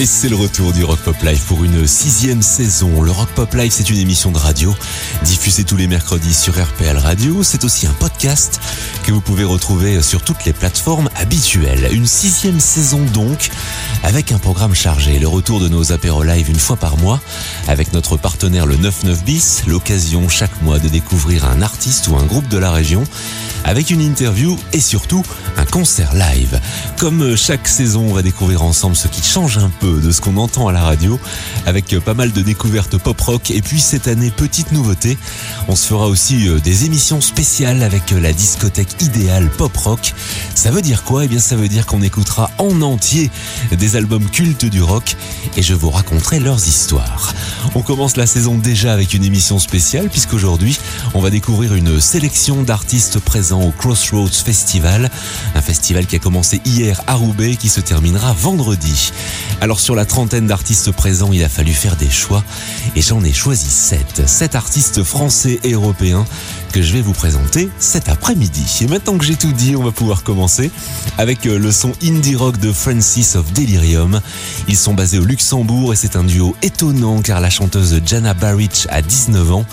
Et c'est le retour du Rock Pop Live pour une sixième saison. Le Rock Pop Live, c'est une émission de radio diffusée tous les mercredis sur RPL Radio. C'est aussi un podcast que vous pouvez retrouver sur toutes les plateformes habituelles. Une sixième saison donc, avec un programme chargé. Le retour de nos apéros live une fois par mois, avec notre partenaire le 99 bis. L'occasion chaque mois de découvrir un artiste ou un groupe de la région avec une interview et surtout un concert live. Comme chaque saison, on va découvrir ensemble ce qui change un peu de ce qu'on entend à la radio, avec pas mal de découvertes pop rock. Et puis cette année, petite nouveauté, on se fera aussi euh, des émissions spéciales avec la discothèque idéale pop rock. Ça veut dire quoi? Eh bien, ça veut dire qu'on écoutera en entier des albums cultes du rock et je vous raconterai leurs histoires. On commence la saison déjà avec une émission spéciale puisqu'aujourd'hui, on va découvrir une sélection d'artistes présents au Crossroads Festival, un festival qui a commencé hier à Roubaix qui se terminera vendredi. Alors sur la trentaine d'artistes présents, il a fallu faire des choix et j'en ai choisi sept. Sept artistes français et européens que je vais vous présenter cet après-midi. Et maintenant que j'ai tout dit, on va pouvoir commencer avec euh, le son indie rock de Francis of Delirium. Ils sont basés au Luxembourg et c'est un duo étonnant car la chanteuse Jana Barrich a 19 ans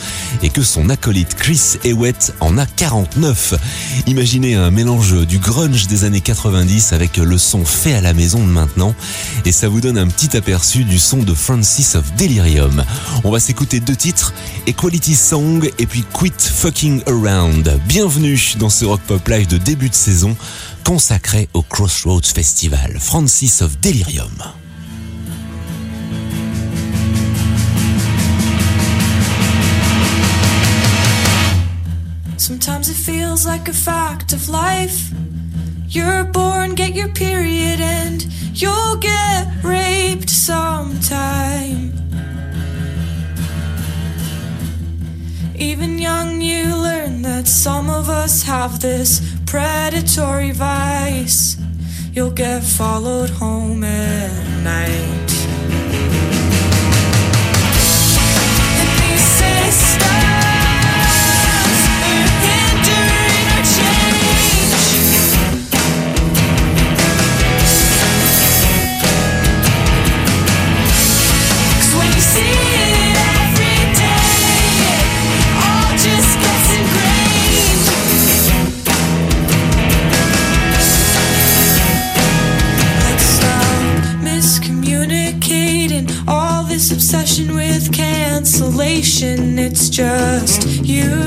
et que son acolyte Chris Ewett en a 49. Imaginez un mélange du grunge des années 90 avec le son fait à la maison de maintenant et ça vous donne un petit aperçu du son de Francis of Delirium. On va s'écouter deux titres, Equality Song et puis Quit Fucking Around. Bienvenue dans ce Rock Pop Live de début de saison consacré au Crossroads Festival. Francis of Delirium. Sometimes it feels like a fact of life. You're born, get your period, and you'll get raped sometime. Even young, you learn that some of us have this predatory vice. You'll get followed home at night. And systems obsession with cancellation. It's just you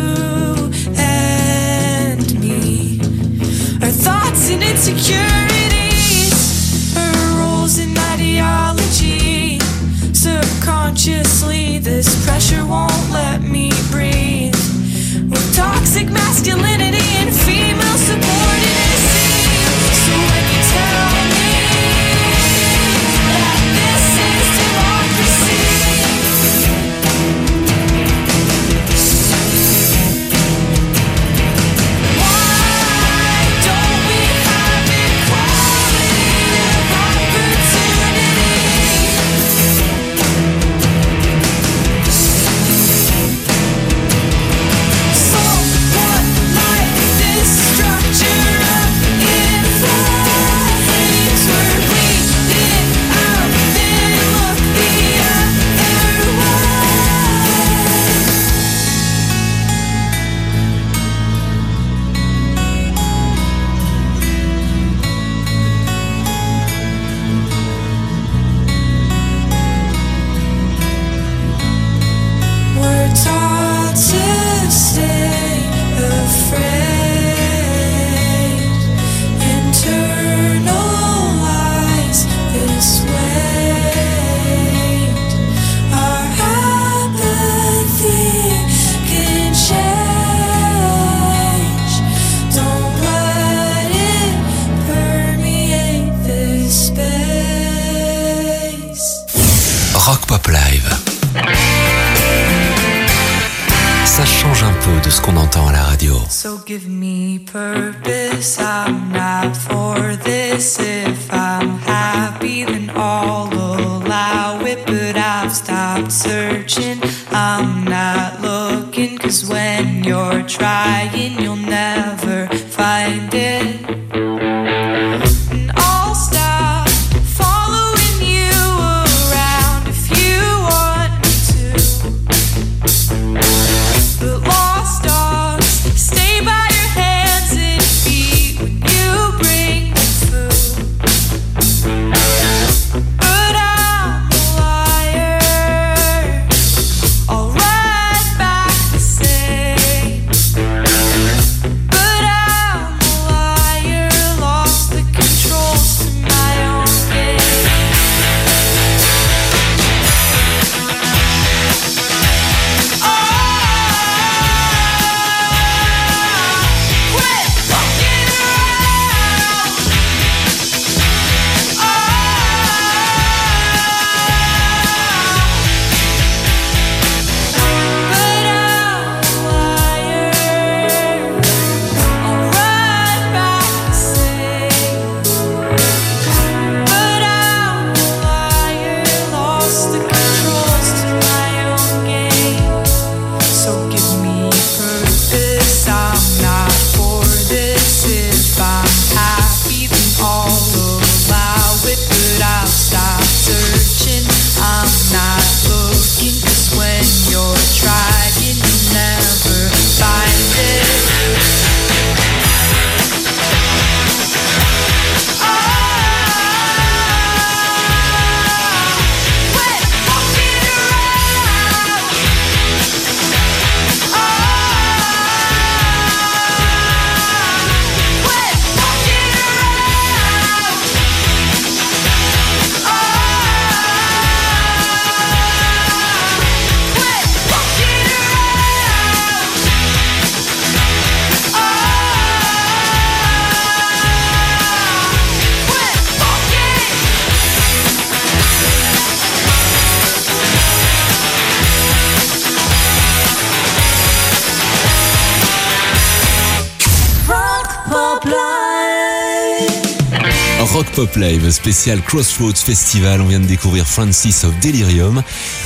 Pop Live spécial Crossroads Festival. On vient de découvrir Francis of Delirium.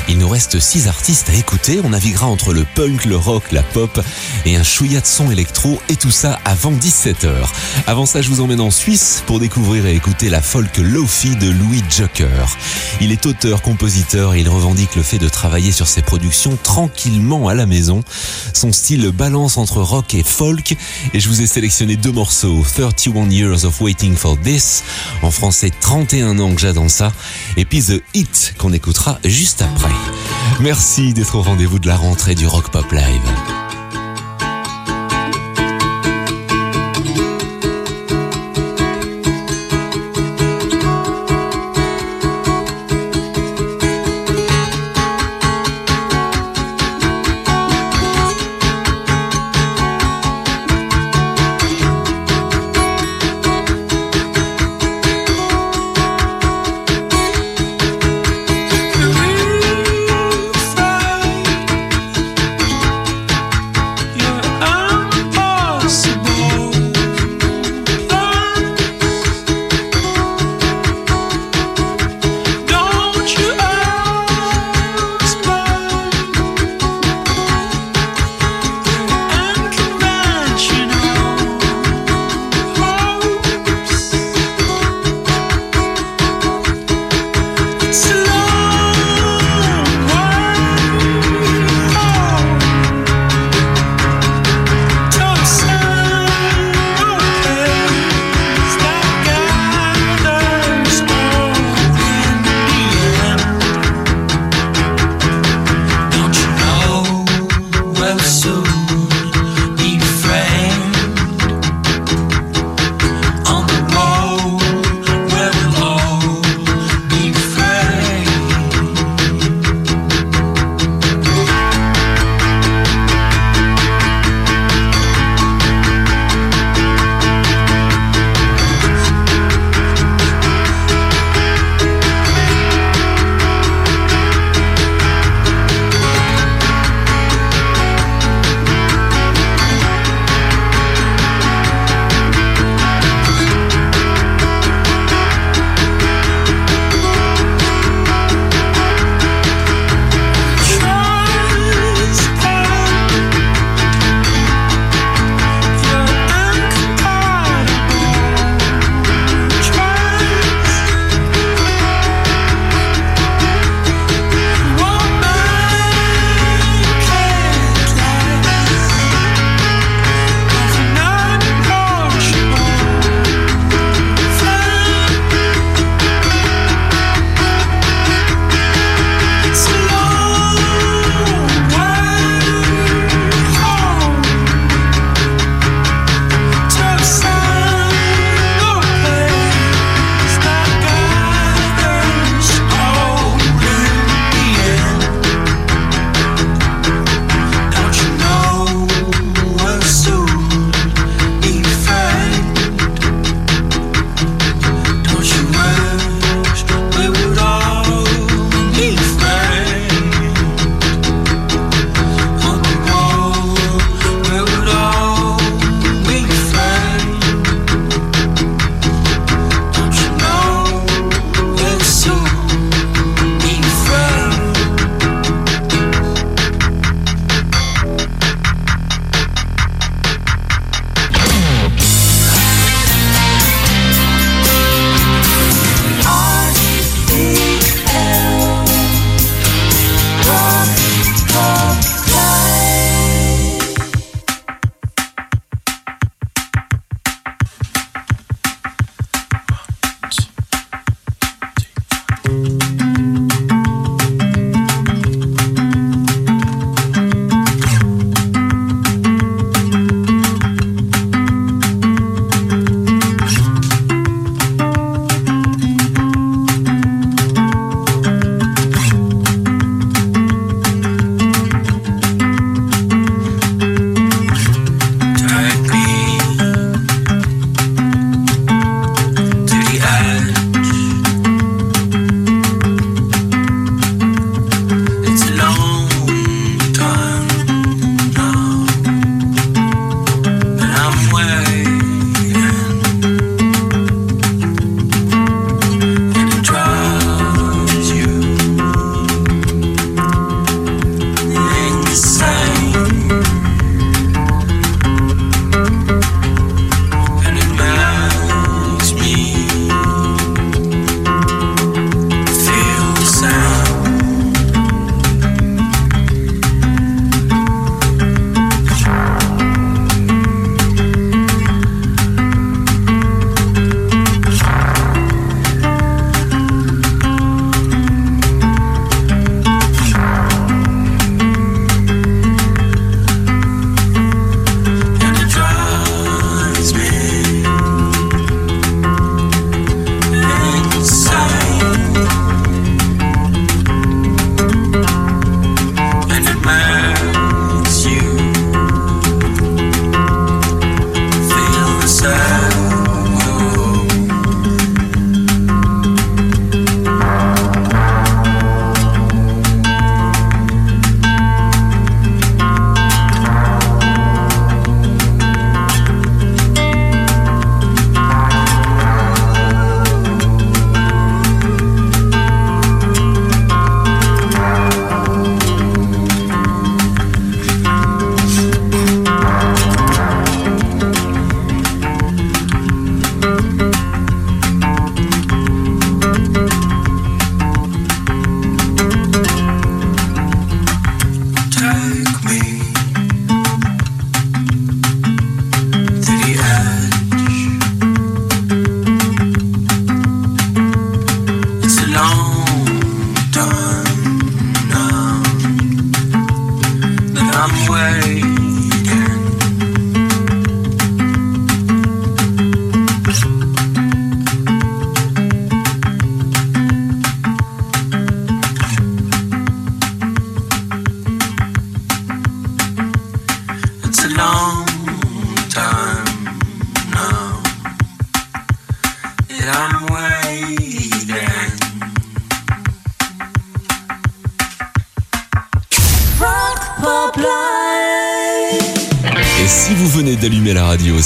Il nous reste six artistes à écouter. On naviguera entre le punk, le rock, la pop et un chouïa de son électro et tout ça avant 17h. Avant ça, je vous emmène en Suisse pour découvrir et écouter la folk Lofi de Louis Joker. Il est auteur, compositeur et il revendique le fait de travailler sur ses productions tranquillement à la maison. Son style balance entre rock et folk et je vous ai sélectionné deux morceaux, 31 Years of Waiting for This en français, 31 ans que j'adore ça. Et puis The Hit qu'on écoutera juste après. Merci d'être au rendez-vous de la rentrée du Rock Pop Live.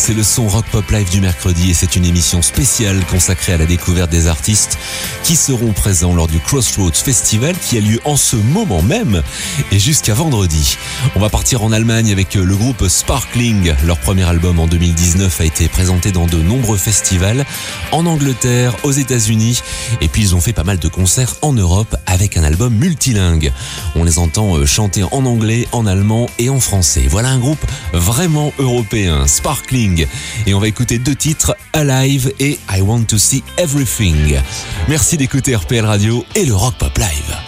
C'est le son Rock Pop Du mercredi et c'est une émission spéciale consacrée à la découverte des artistes qui seront présents lors du Crossroads Festival qui a lieu en ce moment même et jusqu'à vendredi. On va partir en Allemagne avec le groupe Sparkling. Leur premier album en 2019 a été présenté dans de nombreux festivals en Angleterre, aux États-Unis et puis ils ont fait pas mal de concerts en Europe avec un album multilingue. On les entend euh, chanter en anglais, en allemand et en français. Voilà un groupe vraiment européen Sparkling. Et on va écouter deux titres, Alive et I Want to See Everything. Merci d'écouter RPL Radio et le Rock Pop Live.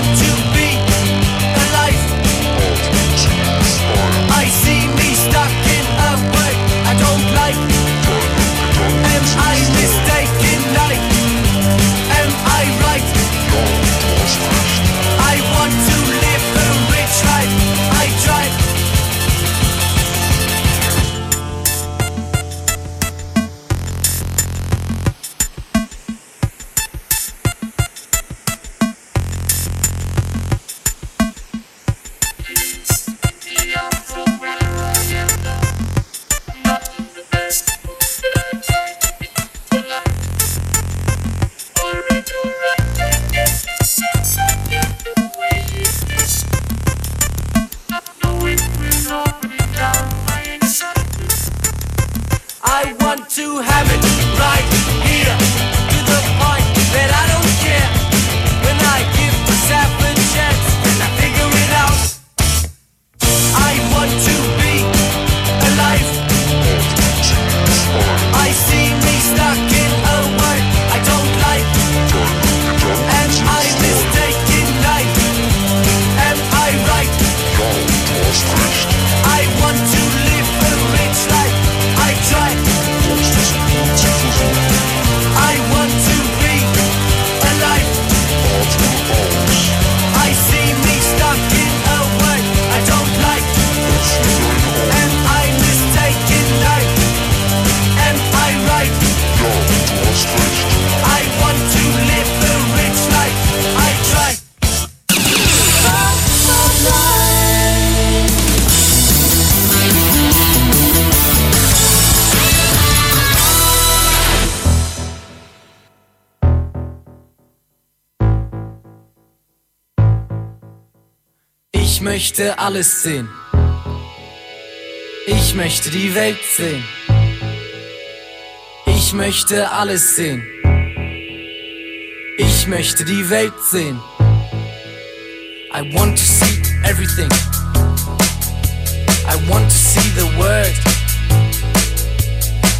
Want to be Ich möchte alles sehen. Ich möchte die Welt sehen. Ich möchte alles sehen. Ich möchte die Welt sehen. I want to see everything. I want to see the world.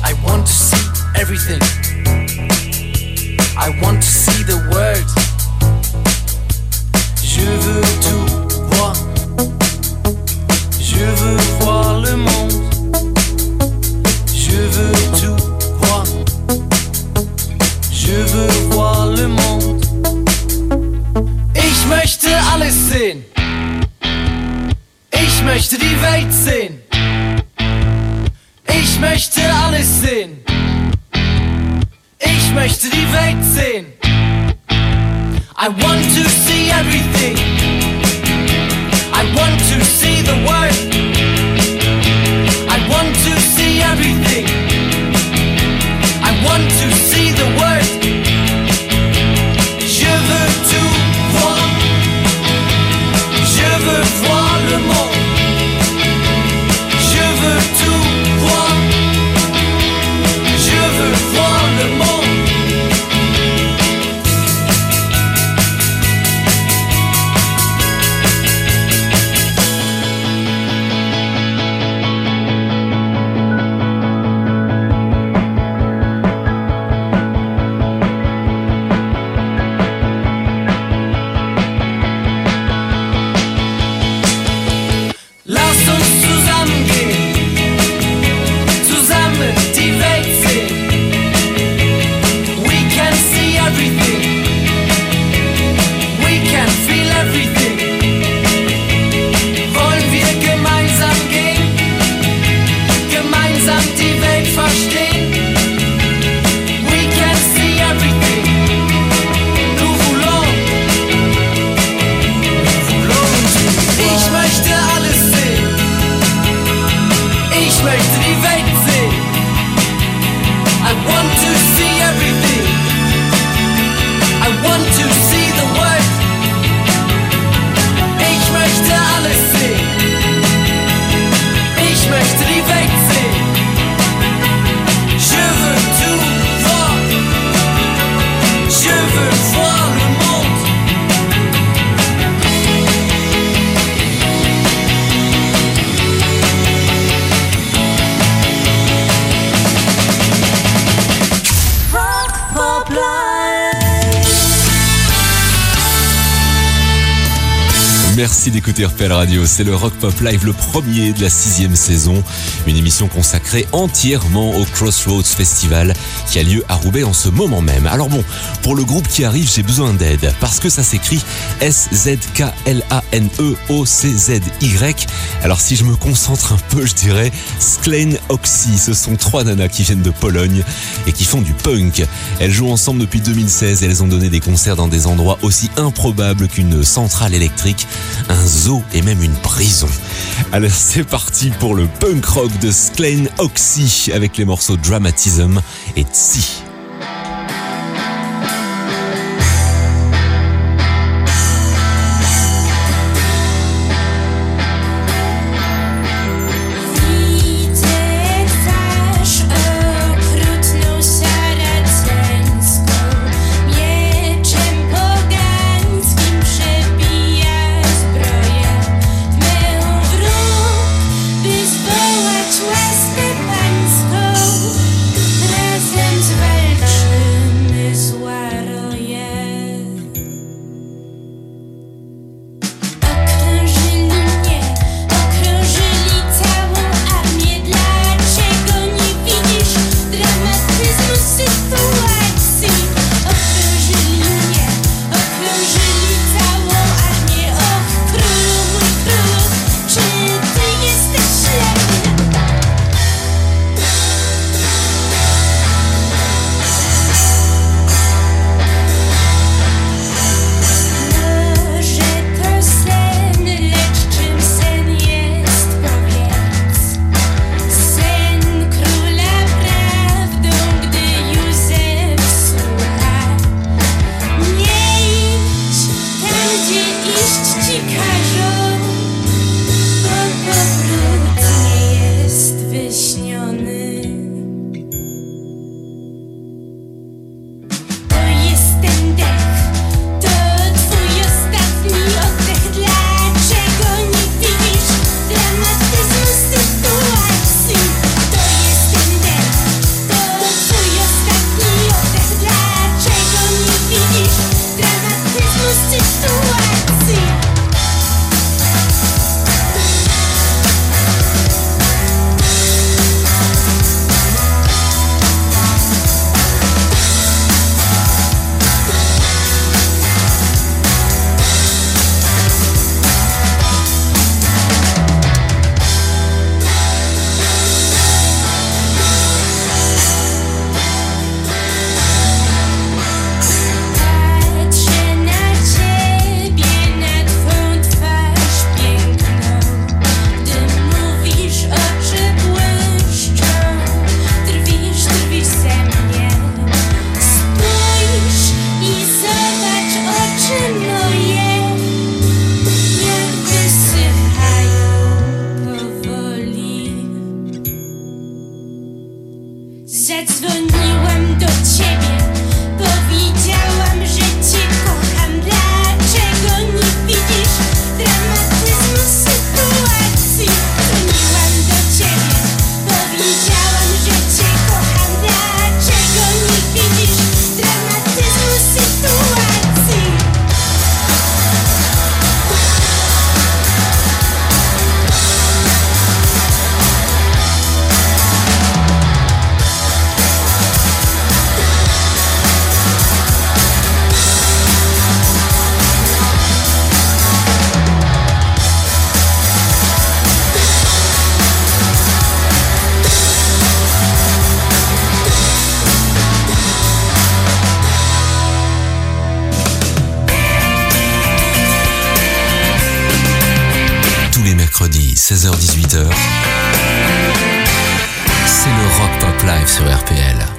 I want to see everything. I want to see the world. Je veux tout Je veux voir le monde, je veux voir. Le monde. Ich möchte alles sehen. Ich möchte die Welt sehen. Ich möchte alles sehen. Ich möchte die Welt sehen. I want to see everything. I want to see the world. C'est le Rock Pop Live, le premier de la sixième saison, une émission consacrée entièrement au Crossroads Festival qui a lieu à Roubaix en ce moment même. Alors bon, pour le groupe qui arrive, j'ai besoin d'aide, parce que ça s'écrit S-Z-K-L-A-N-E-O-C-Z-Y. Alors si je me concentre un peu, je dirais Sklein Oxy, ce sont trois nanas qui viennent de Pologne et qui font du punk. Elles jouent ensemble depuis 2016 et elles ont donné des concerts dans des endroits aussi improbables qu'une centrale électrique, un zoo et même une prison. Alors c'est parti pour le punk rock de Sklein Oxy avec les morceaux Dramatism et Tsi. Live sur RPL.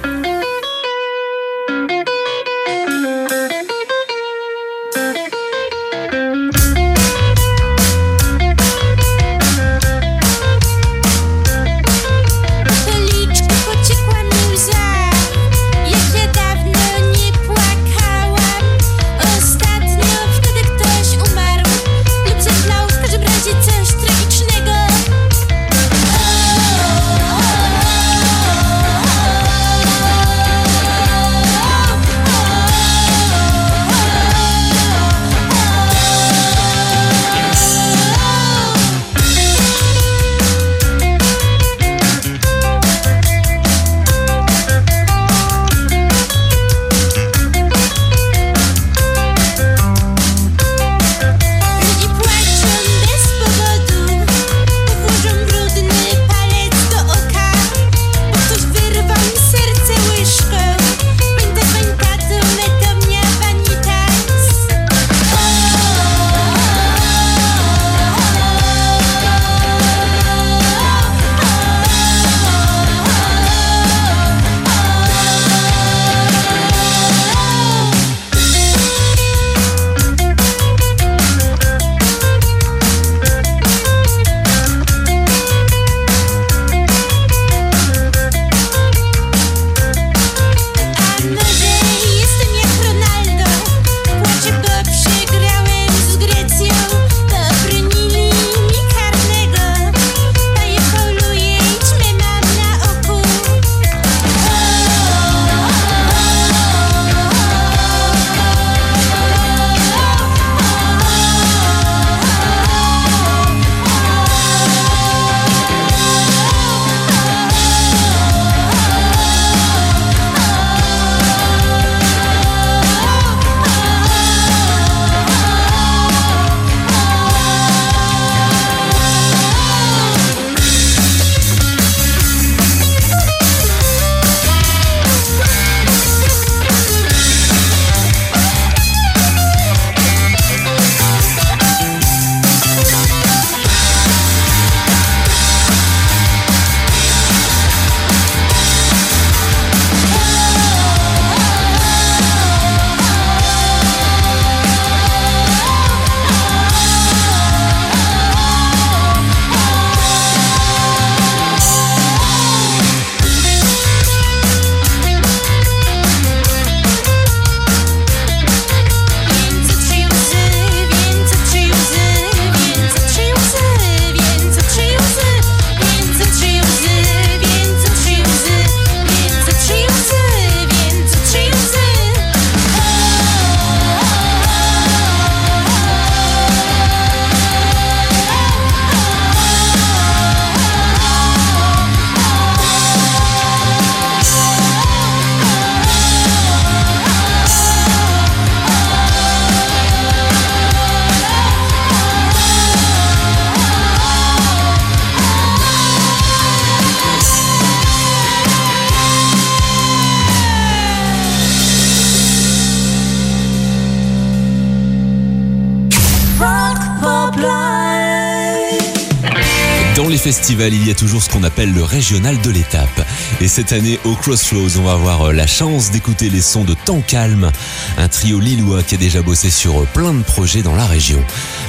Il y a toujours ce qu'on appelle le régional de l'étape. Et cette année, au Crossroads, on va avoir euh, la chance d'écouter les sons de Temps Calme, un trio lillois qui a déjà bossé sur euh, plein de projets dans la région.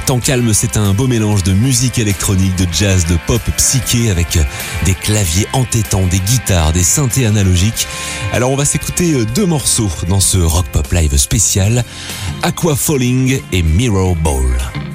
Temps Calme, c'est un beau mélange de musique électronique, de jazz, de pop psyché avec euh, des claviers entêtants, des guitares, des synthés analogiques. Alors on va s'écouter deux morceaux dans ce Rock Pop Live spécial, Aqua Falling et Mirror Ball.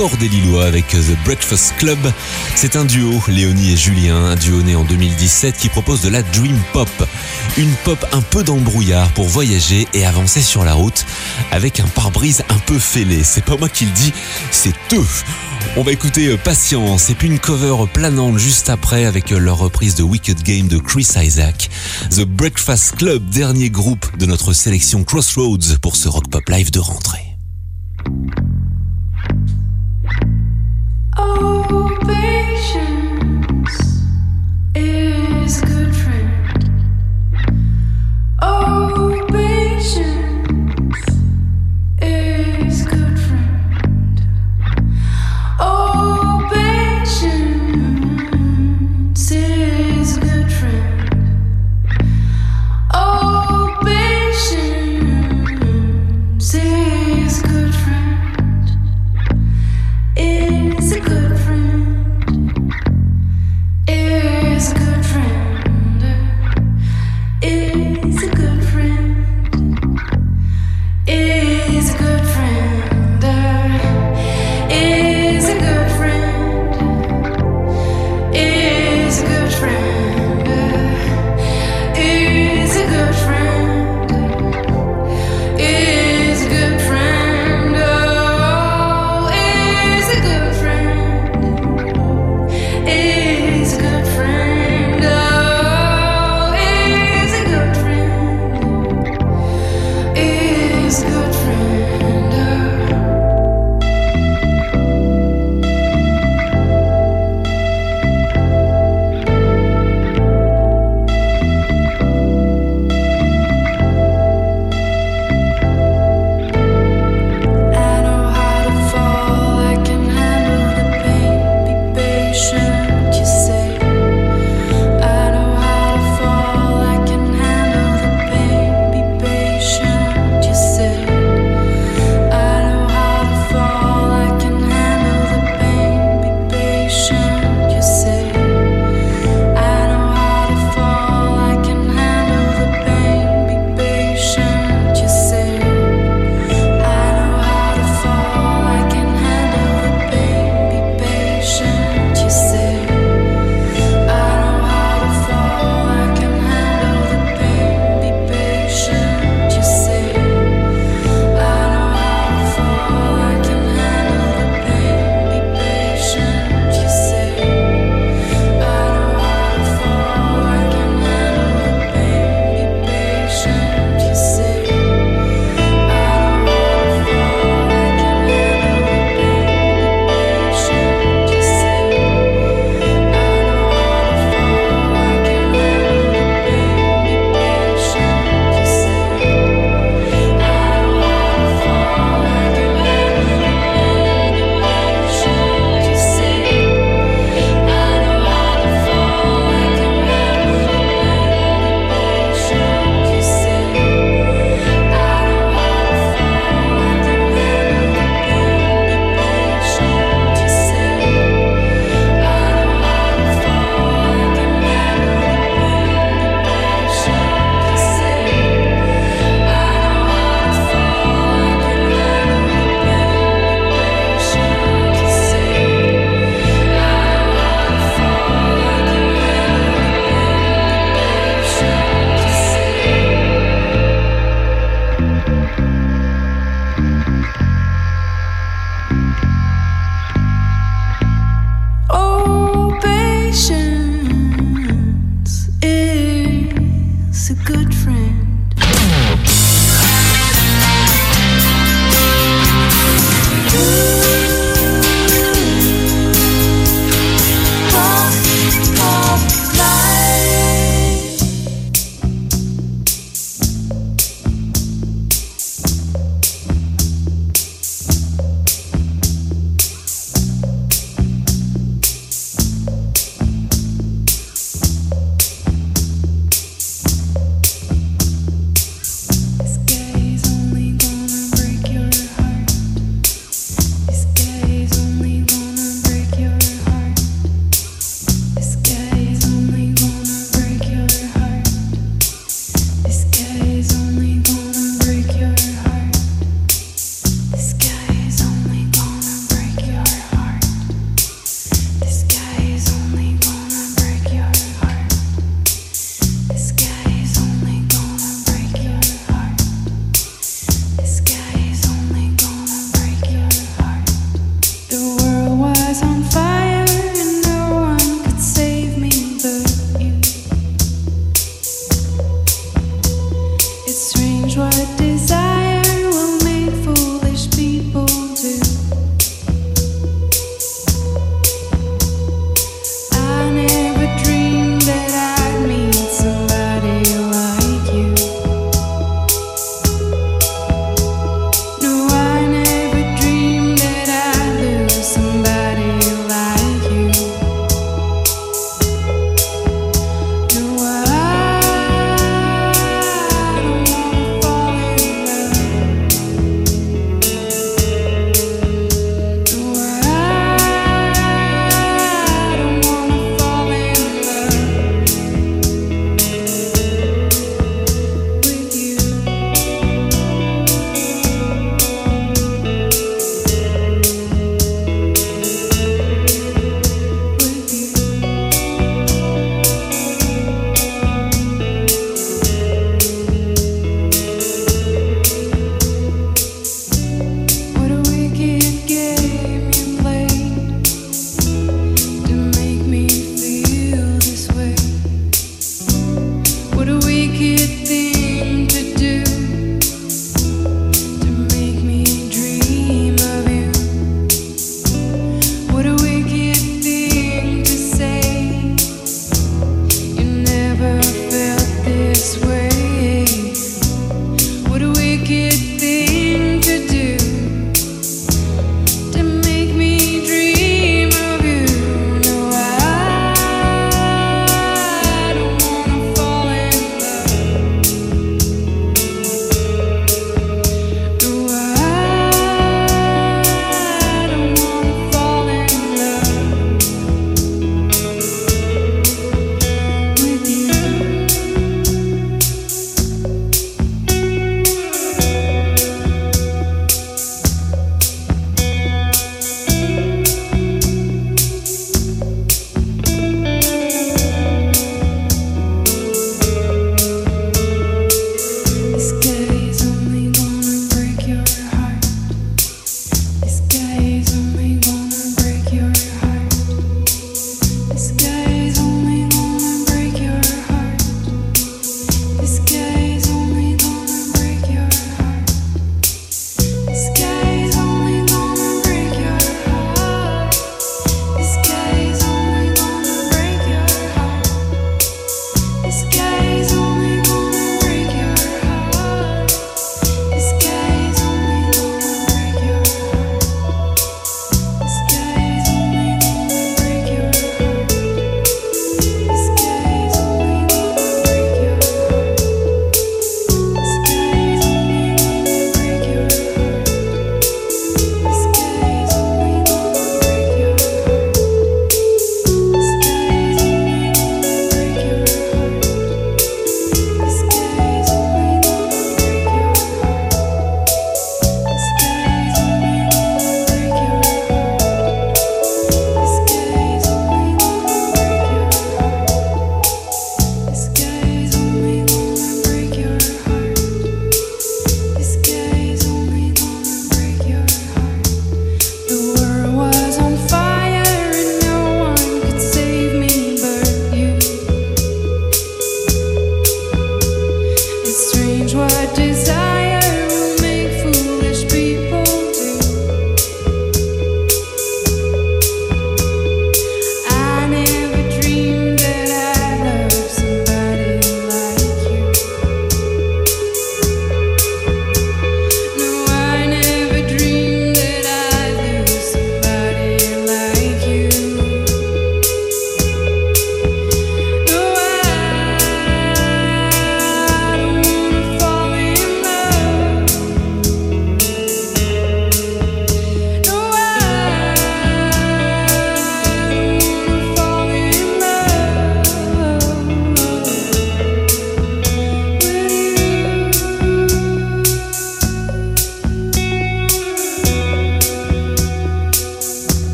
Encore avec The Breakfast Club. C'est un duo, Léonie et Julien, un duo né en 2017 qui propose de la Dream Pop. Une pop un peu dans le brouillard pour voyager et avancer sur la route avec un pare-brise un peu fêlé. C'est pas moi qui le dis, c'est eux. On va écouter euh, Patience et puis une cover planante juste après avec euh, leur reprise de Wicked Game de Chris Isaac. The Breakfast Club, dernier groupe de notre sélection Crossroads pour ce Rock Pop Live de rentrée.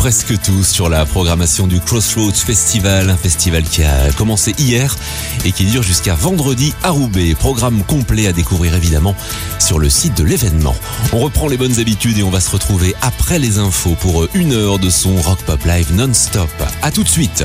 Presque tout sur la programmation du Crossroads Festival, un festival qui a commencé hier et qui dure jusqu'à vendredi à Roubaix. Programme complet à découvrir évidemment sur le site de l'événement. On reprend les bonnes habitudes et on va se retrouver après les infos pour une heure de son Rock Pop Live non-stop. À tout de suite.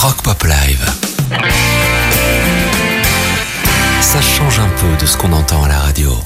Rock Pop Live. Ça change un peu de ce qu'on entend à la radio.